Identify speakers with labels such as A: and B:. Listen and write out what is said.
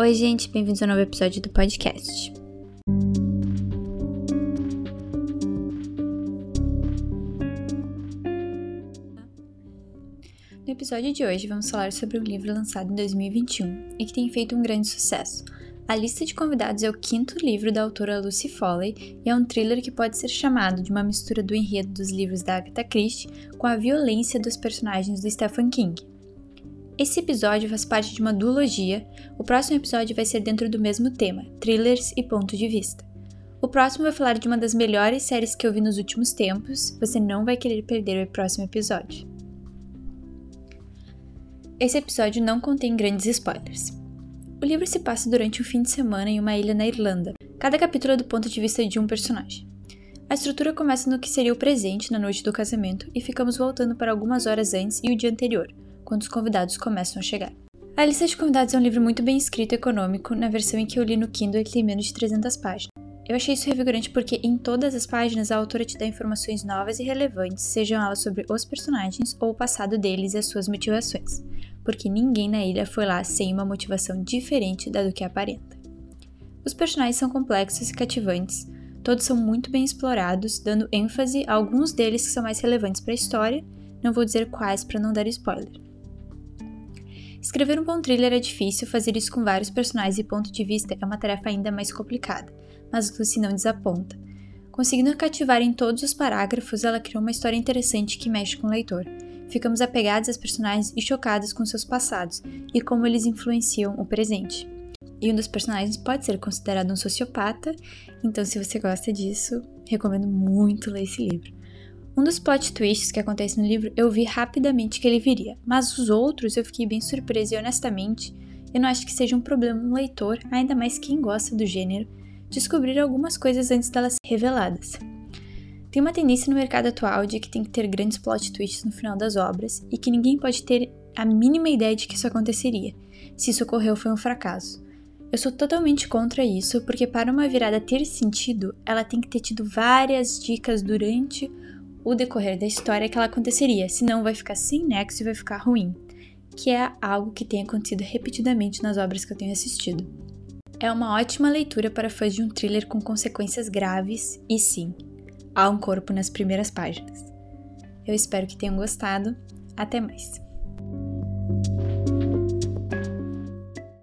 A: Oi, gente, bem-vindos a um novo episódio do podcast. No episódio de hoje, vamos falar sobre um livro lançado em 2021 e que tem feito um grande sucesso. A lista de convidados é o quinto livro da autora Lucy Foley e é um thriller que pode ser chamado de uma mistura do enredo dos livros da Agatha Christie com a violência dos personagens do Stephen King. Esse episódio faz parte de uma duologia. O próximo episódio vai ser dentro do mesmo tema, thrillers e ponto de vista. O próximo vai falar de uma das melhores séries que eu vi nos últimos tempos. Você não vai querer perder o próximo episódio. Esse episódio não contém grandes spoilers. O livro se passa durante um fim de semana em uma ilha na Irlanda. Cada capítulo é do ponto de vista de um personagem. A estrutura começa no que seria o presente na noite do casamento e ficamos voltando para algumas horas antes e o dia anterior, quando os convidados começam a chegar. A lista de convidados é um livro muito bem escrito e econômico, na versão em que eu li no Kindle ele tem menos de 300 páginas. Eu achei isso revigorante porque em todas as páginas a autora te dá informações novas e relevantes, sejam elas sobre os personagens ou o passado deles e as suas motivações, porque ninguém na ilha foi lá sem uma motivação diferente da do que aparenta. Os personagens são complexos e cativantes, todos são muito bem explorados, dando ênfase a alguns deles que são mais relevantes para a história, não vou dizer quais para não dar spoiler. Escrever um bom thriller é difícil, fazer isso com vários personagens e ponto de vista é uma tarefa ainda mais complicada, mas Lucy não desaponta. Conseguindo cativar em todos os parágrafos, ela criou uma história interessante que mexe com o leitor. Ficamos apegados aos personagens e chocados com seus passados e como eles influenciam o presente. E um dos personagens pode ser considerado um sociopata, então se você gosta disso, recomendo muito ler esse livro. Um dos plot twists que acontece no livro eu vi rapidamente que ele viria, mas os outros eu fiquei bem surpresa e honestamente eu não acho que seja um problema no leitor, ainda mais quem gosta do gênero, descobrir algumas coisas antes delas serem reveladas. Tem uma tendência no mercado atual de que tem que ter grandes plot twists no final das obras e que ninguém pode ter a mínima ideia de que isso aconteceria. Se isso ocorreu, foi um fracasso. Eu sou totalmente contra isso, porque para uma virada ter sentido, ela tem que ter tido várias dicas durante o decorrer da história que ela aconteceria, senão vai ficar sem nexo e vai ficar ruim, que é algo que tem acontecido repetidamente nas obras que eu tenho assistido. É uma ótima leitura para fãs de um thriller com consequências graves e sim, há um corpo nas primeiras páginas. Eu espero que tenham gostado. Até mais!